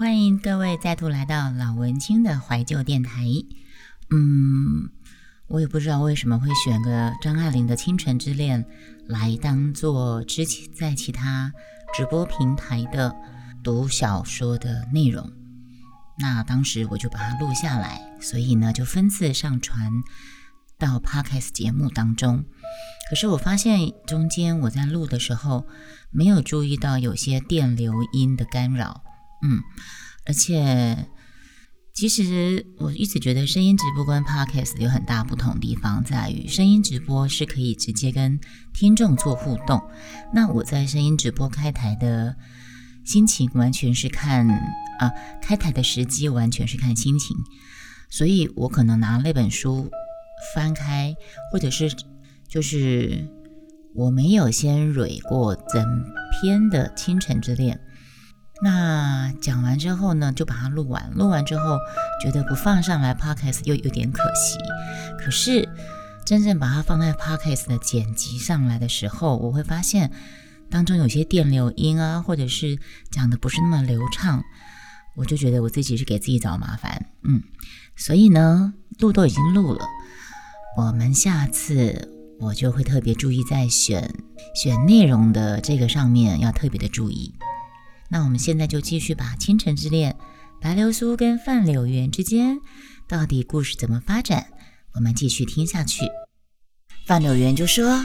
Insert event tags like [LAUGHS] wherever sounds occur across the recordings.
欢迎各位再度来到老文青的怀旧电台。嗯，我也不知道为什么会选个张爱玲的《倾城之恋》来当做之前在其他直播平台的读小说的内容。那当时我就把它录下来，所以呢就分次上传到 Podcast 节目当中。可是我发现中间我在录的时候没有注意到有些电流音的干扰。嗯，而且其实我一直觉得声音直播跟 podcast 有很大不同地方，在于声音直播是可以直接跟听众做互动。那我在声音直播开台的心情完全是看啊，开台的时机完全是看心情，所以我可能拿那本书翻开，或者是就是我没有先蕊过整篇的《倾城之恋》。那讲完之后呢，就把它录完。录完之后，觉得不放上来 podcast 又有点可惜。可是真正把它放在 podcast 的剪辑上来的时候，我会发现当中有些电流音啊，或者是讲的不是那么流畅，我就觉得我自己是给自己找麻烦。嗯，所以呢，录都已经录了，我们下次我就会特别注意在选选内容的这个上面要特别的注意。那我们现在就继续把《倾城之恋》白流苏跟范柳原之间到底故事怎么发展，我们继续听下去。范柳原就说：“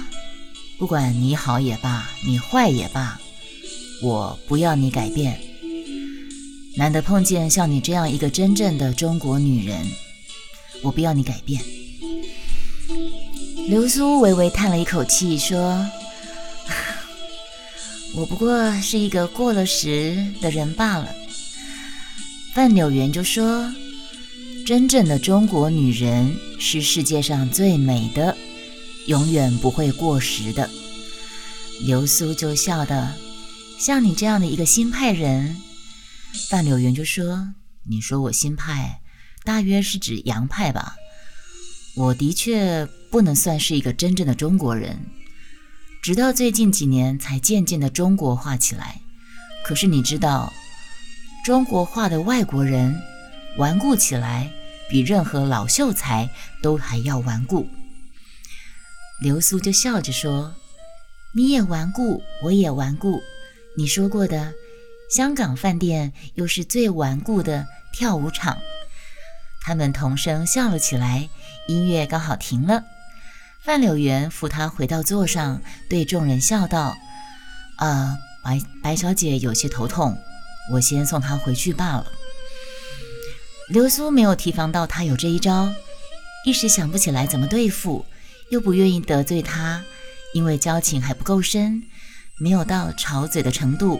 不管你好也罢，你坏也罢，我不要你改变。难得碰见像你这样一个真正的中国女人，我不要你改变。”流苏微微叹了一口气说。我不过是一个过了时的人罢了。范柳园就说：“真正的中国女人是世界上最美的，永远不会过时的。”流苏就笑道：“像你这样的一个新派人。”范柳原就说：“你说我新派，大约是指洋派吧？我的确不能算是一个真正的中国人。”直到最近几年才渐渐的中国化起来。可是你知道，中国化的外国人顽固起来，比任何老秀才都还要顽固。刘苏就笑着说：“你也顽固，我也顽固。你说过的，香港饭店又是最顽固的跳舞场。”他们同声笑了起来，音乐刚好停了。范柳原扶他回到座上，对众人笑道：“啊，白白小姐有些头痛，我先送她回去罢了。”流苏没有提防到他有这一招，一时想不起来怎么对付，又不愿意得罪他，因为交情还不够深，没有到吵嘴的程度，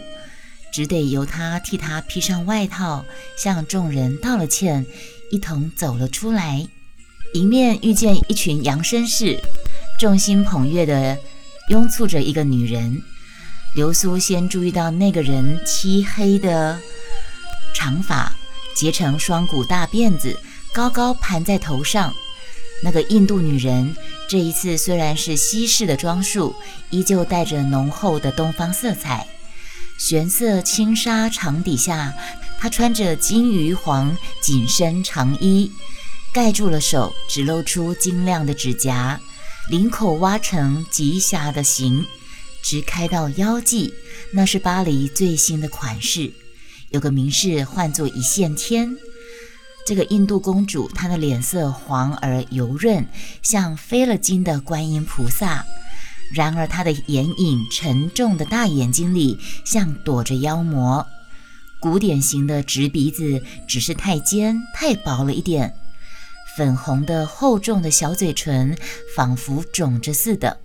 只得由他替他披上外套，向众人道了歉，一同走了出来。迎面遇见一群洋绅士，众星捧月地拥簇着一个女人。流苏先注意到那个人漆黑的长发结成双股大辫子，高高盘在头上。那个印度女人这一次虽然是西式的装束，依旧带着浓厚的东方色彩。玄色轻纱长底下，她穿着金鱼黄紧身长衣。盖住了手，只露出晶亮的指甲，领口挖成极狭的形，直开到腰际。那是巴黎最新的款式，有个名士唤作一线天。这个印度公主，她的脸色黄而油润，像飞了金的观音菩萨。然而她的眼影沉重的大眼睛里，像躲着妖魔。古典型的直鼻子，只是太尖太薄了一点。粉红的厚重的小嘴唇仿佛肿着似的。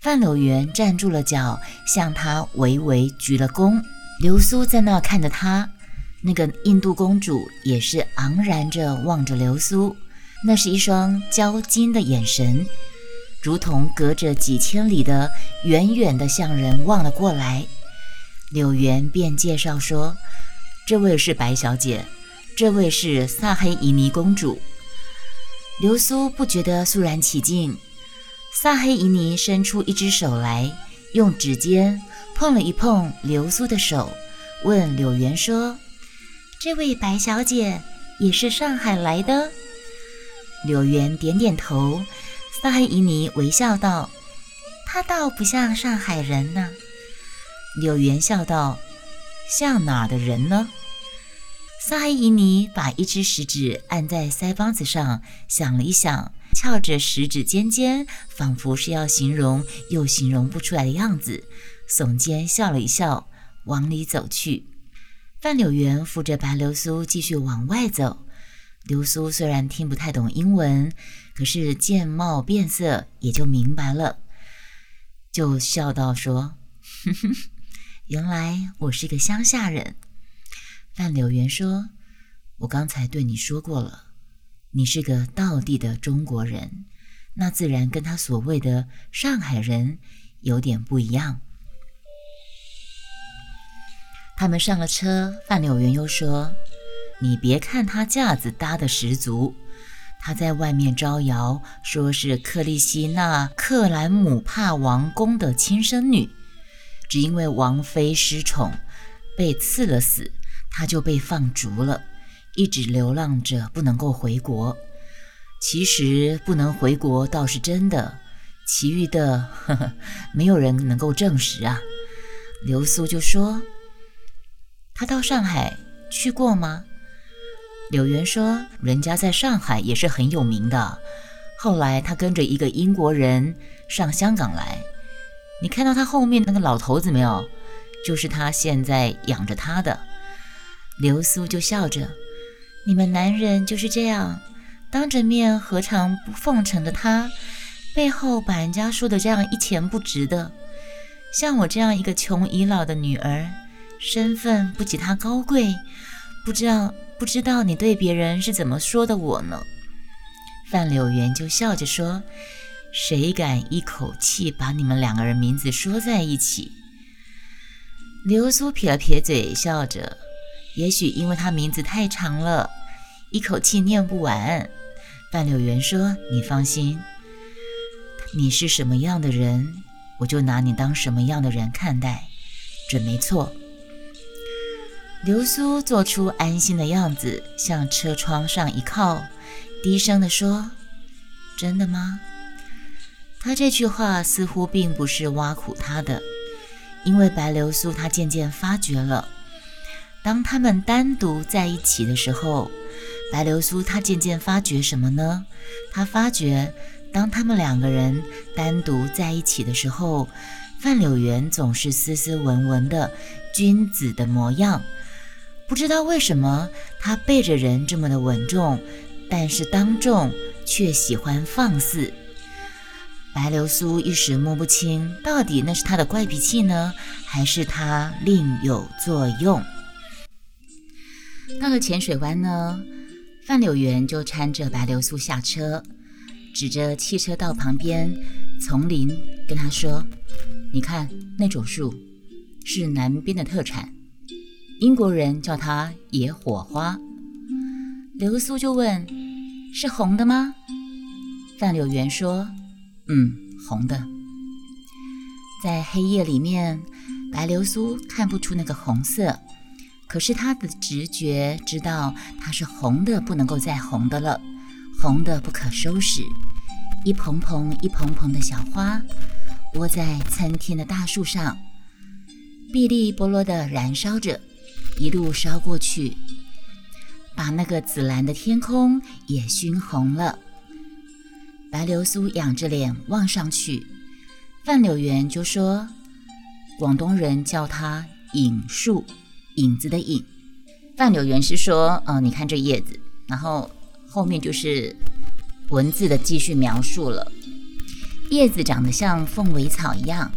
范柳原站住了脚，向他微微鞠了躬。流苏在那看着他，那个印度公主也是昂然着望着流苏，那是一双交金的眼神，如同隔着几千里的远远的向人望了过来。柳原便介绍说：“这位是白小姐，这位是萨黑伊尼公主。”流苏不觉得肃然起敬，萨黑伊尼伸出一只手来，用指尖碰了一碰流苏的手，问柳原说：“这位白小姐也是上海来的。柳原点点头，萨黑伊尼微笑道：“她倒不像上海人呢。”柳原笑道：“像哪的人呢？”萨黑伊尼把一只食指按在腮帮子上，想了一想，翘着食指尖尖，仿佛是要形容又形容不出来的样子，耸肩笑了一笑，往里走去。范柳原扶着白流苏继续往外走。流苏虽然听不太懂英文，可是见貌变色也就明白了，就笑道说：“哼哼，原来我是个乡下人。”范柳原说：“我刚才对你说过了，你是个道地的中国人，那自然跟他所谓的上海人有点不一样。”他们上了车，范柳原又说：“你别看他架子搭的十足，他在外面招摇，说是克利希纳克兰姆帕王宫的亲生女，只因为王妃失宠，被赐了死。”他就被放逐了，一直流浪着，不能够回国。其实不能回国倒是真的，其余的呵呵 [LAUGHS] 没有人能够证实啊。流苏就说：“他到上海去过吗？”柳原说：“人家在上海也是很有名的。后来他跟着一个英国人上香港来，你看到他后面那个老头子没有？就是他现在养着他的。”流苏就笑着：“你们男人就是这样，当着面何尝不奉承的他，背后把人家说的这样一钱不值的。像我这样一个穷已老的女儿，身份不及他高贵，不知道不知道你对别人是怎么说的我呢？”范柳原就笑着说：“谁敢一口气把你们两个人名字说在一起？”流苏撇了撇嘴，笑着。也许因为他名字太长了，一口气念不完。范柳原说：“你放心，你是什么样的人，我就拿你当什么样的人看待，准没错。”流苏做出安心的样子，向车窗上一靠，低声地说：“真的吗？”他这句话似乎并不是挖苦他的，因为白流苏他渐渐发觉了。当他们单独在一起的时候，白流苏她渐渐发觉什么呢？她发觉，当他们两个人单独在一起的时候，范柳原总是斯斯文文的君子的模样。不知道为什么，他背着人这么的稳重，但是当众却喜欢放肆。白流苏一时摸不清，到底那是他的怪脾气呢，还是他另有作用？到了浅水湾呢，范柳原就搀着白流苏下车，指着汽车道旁边丛林跟他说：“你看那种树，是南边的特产，英国人叫它野火花。”流苏就问：“是红的吗？”范柳原说：“嗯，红的。”在黑夜里面，白流苏看不出那个红色。可是他的直觉知道它是红的，不能够再红的了，红的不可收拾。一蓬蓬、一蓬蓬的小花，窝在参天的大树上，碧绿波罗地燃烧着，一路烧过去，把那个紫蓝的天空也熏红了。白流苏仰着脸望上去，范柳原就说：“广东人叫它影树。”影子的影，范柳原是说，呃，你看这叶子，然后后面就是文字的继续描述了。叶子长得像凤尾草一样，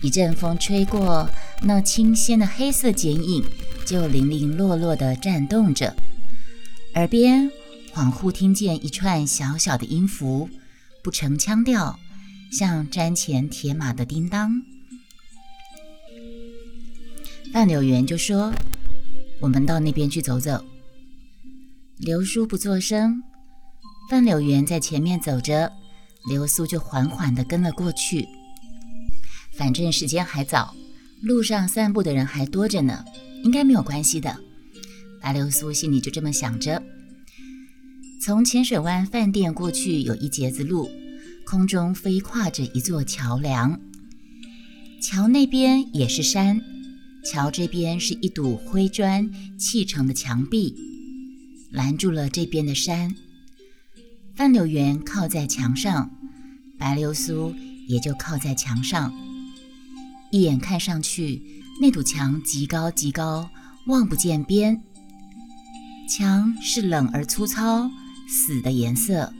一阵风吹过，那清鲜的黑色剪影就零零落落地颤动着。耳边恍惚听见一串小小的音符，不成腔调，像瞻前铁马的叮当。范柳原就说：“我们到那边去走走。”刘叔不作声。范柳原在前面走着，刘苏就缓缓地跟了过去。反正时间还早，路上散步的人还多着呢，应该没有关系的。白流苏心里就这么想着。从浅水湾饭店过去有一截子路，空中飞跨着一座桥梁，桥那边也是山，桥这边是一堵灰砖砌成的墙壁，拦住了这边的山。范柳园靠在墙上，白流苏也就靠在墙上，一眼看上去，那堵墙极高极高，望不见边。墙是冷而粗糙、死的颜色，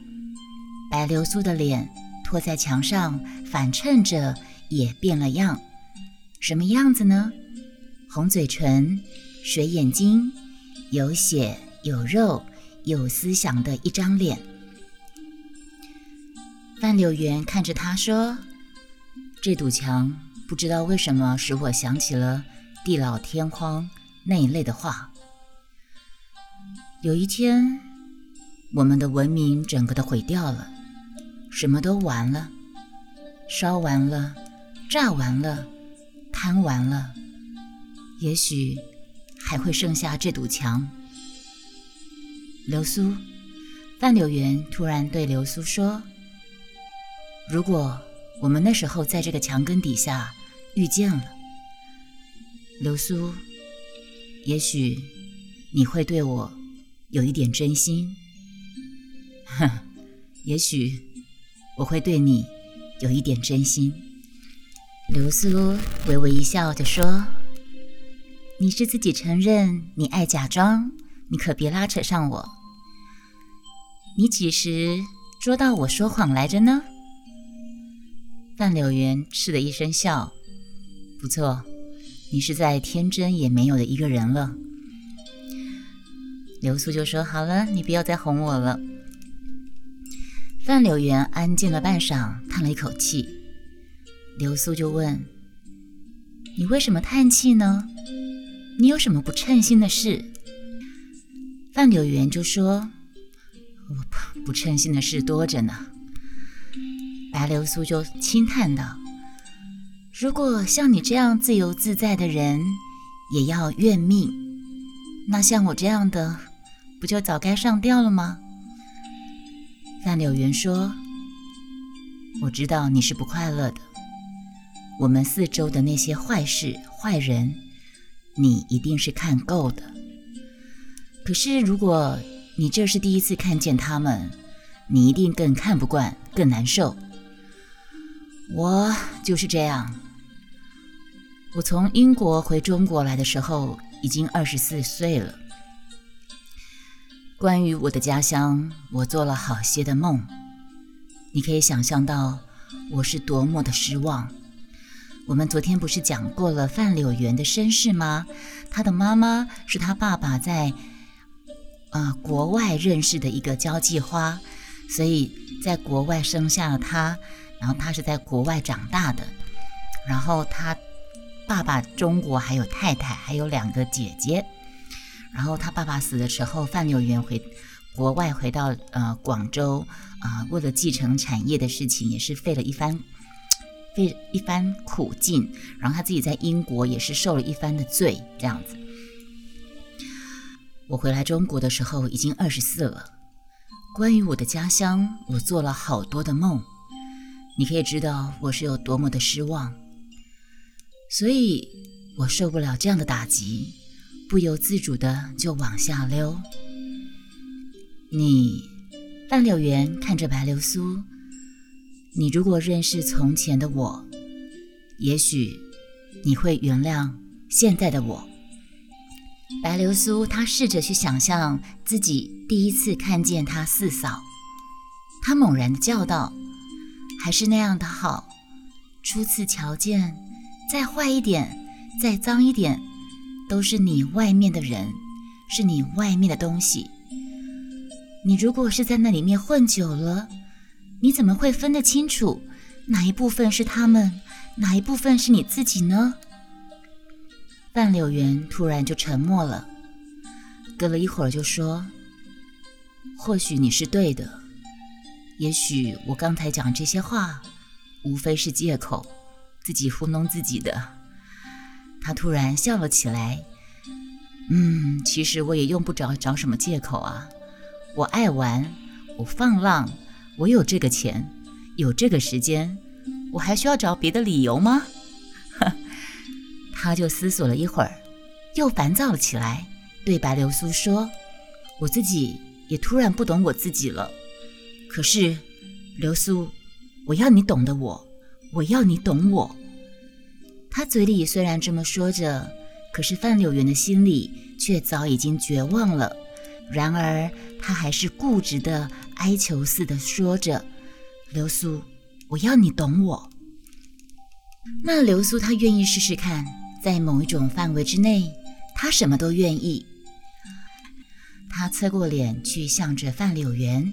白流苏的脸托在墙上，反衬着也变了样。什么样子呢？红嘴唇、水眼睛，有血有肉有思想的一张脸。范柳园看着他说：“这堵墙不知道为什么使我想起了地老天荒那一类的话。”有一天，我们的文明整个的毁掉了，什么都完了，烧完了，炸完了，贪完了，也许还会剩下这堵墙。流苏，范柳园突然对流苏说：“如果我们那时候在这个墙根底下遇见了，流苏，也许你会对我。”有一点真心，哼，也许我会对你有一点真心。刘苏微微一笑着说：“你是自己承认你爱假装，你可别拉扯上我。你几时捉到我说谎来着呢？”范柳园嗤的一声笑：“不错，你是再天真也没有的一个人了。”刘苏就说：“好了，你不要再哄我了。”范柳园安静了半晌，叹了一口气。刘苏就问：“你为什么叹气呢？你有什么不称心的事？”范柳园就说：“我不不称心的事多着呢。”白流苏就轻叹道：“如果像你这样自由自在的人也要怨命，那像我这样的……”不就早该上吊了吗？范柳园说：“我知道你是不快乐的。我们四周的那些坏事、坏人，你一定是看够的。可是如果你这是第一次看见他们，你一定更看不惯，更难受。我就是这样。我从英国回中国来的时候，已经二十四岁了。”关于我的家乡，我做了好些的梦。你可以想象到我是多么的失望。我们昨天不是讲过了范柳园的身世吗？他的妈妈是他爸爸在啊国外认识的一个交际花，所以在国外生下了他，然后他是在国外长大的。然后他爸爸中国还有太太，还有两个姐姐。然后他爸爸死的时候，范柳园回国外，回到呃广州啊，为了继承产业的事情，也是费了一番费一番苦劲。然后他自己在英国也是受了一番的罪，这样子。我回来中国的时候已经二十四了。关于我的家乡，我做了好多的梦，你可以知道我是有多么的失望。所以我受不了这样的打击。不由自主的就往下溜。你，范柳园看着白流苏，你如果认识从前的我，也许你会原谅现在的我。白流苏，她试着去想象自己第一次看见她四嫂，她猛然的叫道：“还是那样的好，初次瞧见，再坏一点，再脏一点。”都是你外面的人，是你外面的东西。你如果是在那里面混久了，你怎么会分得清楚哪一部分是他们，哪一部分是你自己呢？范柳园突然就沉默了，隔了一会儿就说：“或许你是对的，也许我刚才讲这些话，无非是借口，自己糊弄自己的。”他突然笑了起来，嗯，其实我也用不着找什么借口啊。我爱玩，我放浪，我有这个钱，有这个时间，我还需要找别的理由吗？[LAUGHS] 他就思索了一会儿，又烦躁了起来，对白流苏说：“我自己也突然不懂我自己了。可是，流苏，我要你懂得我，我要你懂我。”他嘴里虽然这么说着，可是范柳原的心里却早已经绝望了。然而，他还是固执的哀求似的说着：“流苏，我要你懂我。”那流苏他愿意试试看。在某一种范围之内，他什么都愿意。他侧过脸去向着范柳园，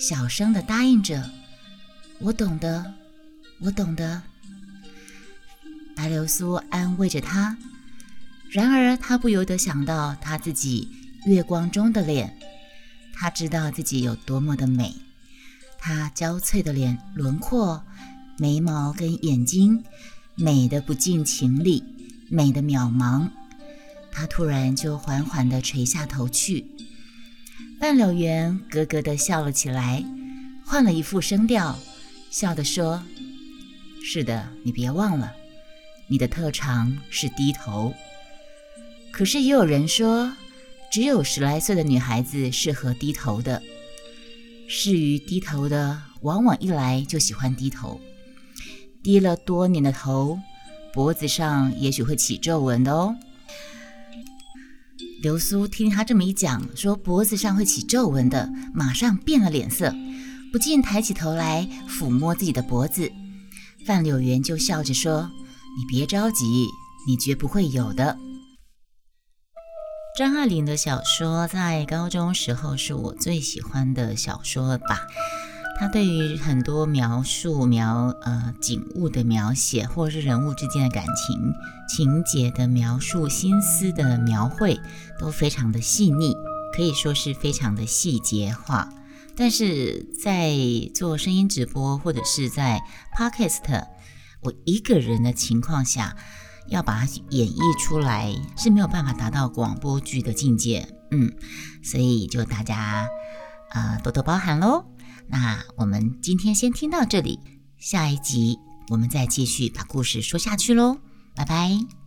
小声的答应着：“我懂得，我懂得。”白流苏安慰着他。然而，他不由得想到他自己月光中的脸，他知道自己有多么的美。他娇脆的脸轮廓、眉毛跟眼睛，美得不近情理。美的渺茫，他突然就缓缓地垂下头去。半柳园咯咯地笑了起来，换了一副声调，笑地说：“是的，你别忘了，你的特长是低头。可是也有人说，只有十来岁的女孩子适合低头的。适于低头的，往往一来就喜欢低头，低了多年的头。”脖子上也许会起皱纹的哦。流苏听他这么一讲，说脖子上会起皱纹的，马上变了脸色，不禁抬起头来抚摸自己的脖子。范柳原就笑着说：“你别着急，你绝不会有的。”张爱玲的小说在高中时候是我最喜欢的小说吧。他对于很多描述描呃景物的描写，或者是人物之间的感情情节的描述、心思的描绘，都非常的细腻，可以说是非常的细节化。但是在做声音直播或者是在 podcast，我一个人的情况下，要把它演绎出来是没有办法达到广播剧的境界。嗯，所以就大家啊多多包涵喽。那我们今天先听到这里，下一集我们再继续把故事说下去喽，拜拜。